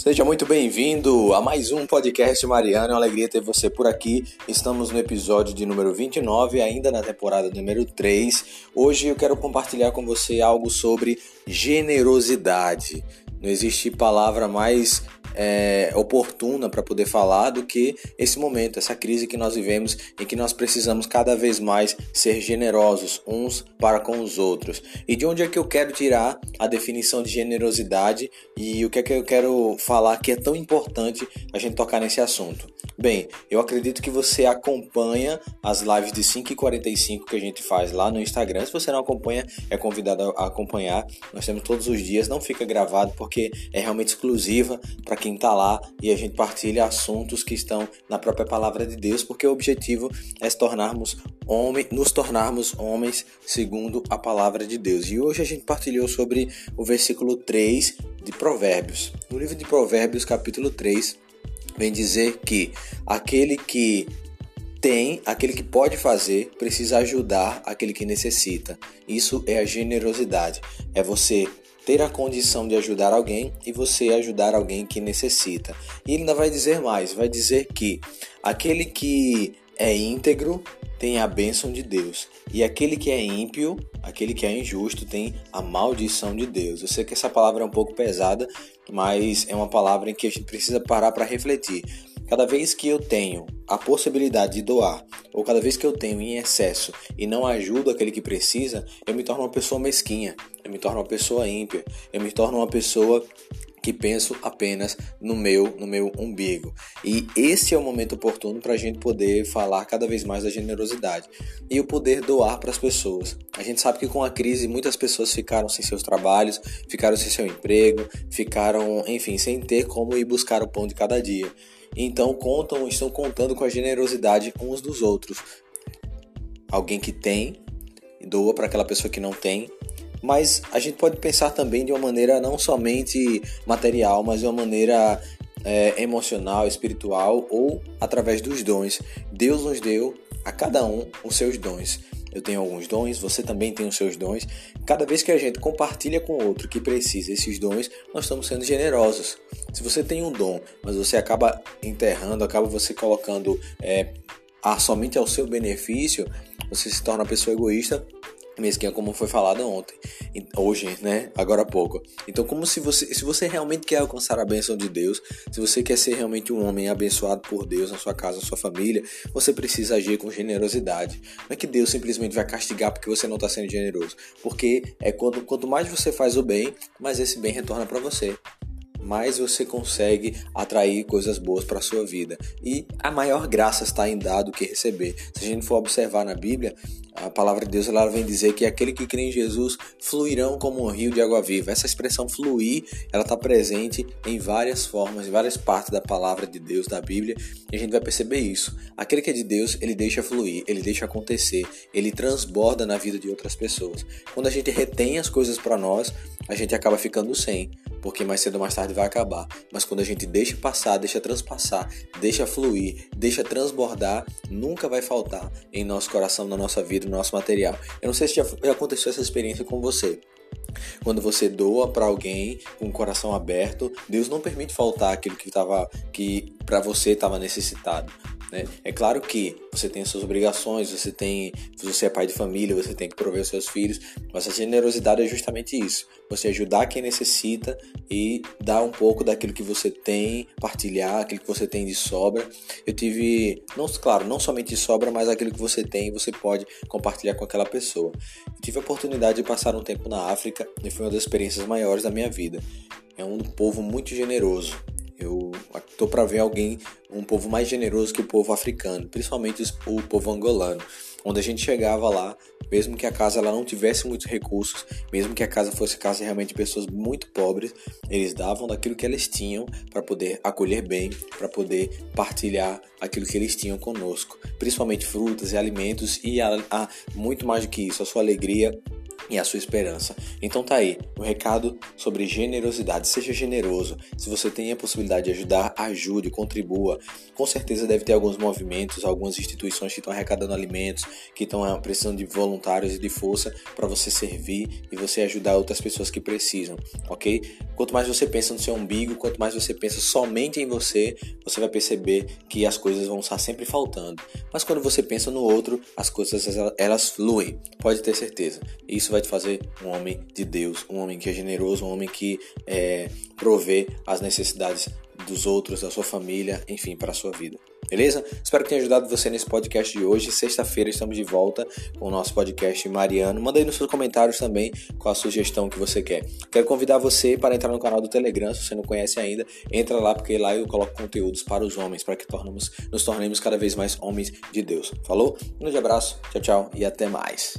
Seja muito bem-vindo a mais um podcast Mariano. É uma alegria ter você por aqui. Estamos no episódio de número 29, ainda na temporada número 3. Hoje eu quero compartilhar com você algo sobre generosidade. Não existe palavra mais é, oportuna para poder falar do que esse momento, essa crise que nós vivemos em que nós precisamos cada vez mais ser generosos uns para com os outros. E de onde é que eu quero tirar a definição de generosidade e o que é que eu quero falar que é tão importante a gente tocar nesse assunto? Bem, eu acredito que você acompanha as lives de 5h45 que a gente faz lá no Instagram. Se você não acompanha, é convidado a acompanhar. Nós temos todos os dias, não fica gravado porque é realmente exclusiva para quem está lá e a gente partilha assuntos que estão na própria palavra de Deus, porque o objetivo é se tornarmos homem, nos tornarmos homens segundo a palavra de Deus. E hoje a gente partilhou sobre o versículo 3 de Provérbios. No livro de Provérbios, capítulo 3, vem dizer que aquele que tem, aquele que pode fazer, precisa ajudar aquele que necessita. Isso é a generosidade. É você ter a condição de ajudar alguém e você ajudar alguém que necessita. E ele ainda vai dizer mais, vai dizer que aquele que é íntegro tem a bênção de Deus. E aquele que é ímpio, aquele que é injusto, tem a maldição de Deus. Eu sei que essa palavra é um pouco pesada, mas é uma palavra em que a gente precisa parar para refletir. Cada vez que eu tenho a possibilidade de doar, ou cada vez que eu tenho em excesso e não ajudo aquele que precisa, eu me torno uma pessoa mesquinha, eu me torno uma pessoa ímpia, eu me torno uma pessoa que penso apenas no meu, no meu umbigo. E esse é o momento oportuno para a gente poder falar cada vez mais da generosidade e o poder doar para as pessoas. A gente sabe que com a crise muitas pessoas ficaram sem seus trabalhos, ficaram sem seu emprego, ficaram, enfim, sem ter como ir buscar o pão de cada dia. Então contam, estão contando com a generosidade uns dos outros. Alguém que tem doa para aquela pessoa que não tem mas a gente pode pensar também de uma maneira não somente material, mas de uma maneira é, emocional, espiritual ou através dos dons. Deus nos deu a cada um os seus dons. Eu tenho alguns dons, você também tem os seus dons. Cada vez que a gente compartilha com outro que precisa esses dons, nós estamos sendo generosos. Se você tem um dom, mas você acaba enterrando, acaba você colocando é, a, somente ao seu benefício, você se torna uma pessoa egoísta mesquinha como foi falado ontem, hoje, né, agora há pouco. Então, como se você, se você realmente quer alcançar a bênção de Deus, se você quer ser realmente um homem abençoado por Deus na sua casa, na sua família, você precisa agir com generosidade. Não é que Deus simplesmente vai castigar porque você não está sendo generoso, porque é quanto, quanto mais você faz o bem, mais esse bem retorna para você mais você consegue atrair coisas boas para a sua vida. E a maior graça está em dar do que receber. Se a gente for observar na Bíblia, a palavra de Deus ela vem dizer que aquele que crê em Jesus fluirão como um rio de água viva. Essa expressão fluir, ela está presente em várias formas, em várias partes da palavra de Deus, da Bíblia, e a gente vai perceber isso. Aquele que é de Deus, ele deixa fluir, ele deixa acontecer, ele transborda na vida de outras pessoas. Quando a gente retém as coisas para nós, a gente acaba ficando sem porque mais cedo ou mais tarde vai acabar. Mas quando a gente deixa passar, deixa transpassar, deixa fluir, deixa transbordar, nunca vai faltar em nosso coração, na nossa vida, no nosso material. Eu não sei se já aconteceu essa experiência com você. Quando você doa para alguém com o coração aberto, Deus não permite faltar aquilo que tava, que para você estava necessitado. Né? É claro que você tem as suas obrigações, você tem, você é pai de família, você tem que prover os seus filhos, mas a generosidade é justamente isso: você ajudar quem necessita e dar um pouco daquilo que você tem, partilhar aquilo que você tem de sobra. Eu tive, não, claro, não somente de sobra, mas aquilo que você tem, você pode compartilhar com aquela pessoa. Eu tive a oportunidade de passar um tempo na África e foi uma das experiências maiores da minha vida. É um povo muito generoso. Eu estou para ver alguém, um povo mais generoso que o povo africano, principalmente o povo angolano. Onde a gente chegava lá, mesmo que a casa ela não tivesse muitos recursos, mesmo que a casa fosse casa realmente de pessoas muito pobres, eles davam daquilo que eles tinham para poder acolher bem, para poder partilhar aquilo que eles tinham conosco, principalmente frutas e alimentos e a, a, muito mais do que isso, a sua alegria e a sua esperança. Então tá aí, o um recado sobre generosidade. Seja generoso. Se você tem a possibilidade de ajudar, ajude, contribua. Com certeza deve ter alguns movimentos, algumas instituições que estão arrecadando alimentos, que estão ah, precisando de voluntários e de força para você servir e você ajudar outras pessoas que precisam, ok? Quanto mais você pensa no seu umbigo, quanto mais você pensa somente em você, você vai perceber que as coisas vão estar sempre faltando. Mas quando você pensa no outro, as coisas elas fluem. Pode ter certeza. Isso vai te fazer um homem de Deus, um homem que é generoso, um homem que é, provê as necessidades dos outros, da sua família, enfim, para a sua vida. Beleza? Espero que tenha ajudado você nesse podcast de hoje. Sexta-feira estamos de volta com o nosso podcast Mariano. Manda aí nos seus comentários também qual a sugestão que você quer. Quero convidar você para entrar no canal do Telegram, se você não conhece ainda, entra lá porque lá eu coloco conteúdos para os homens, para que tornamos, nos tornemos cada vez mais homens de Deus. Falou? Um grande abraço, tchau, tchau e até mais.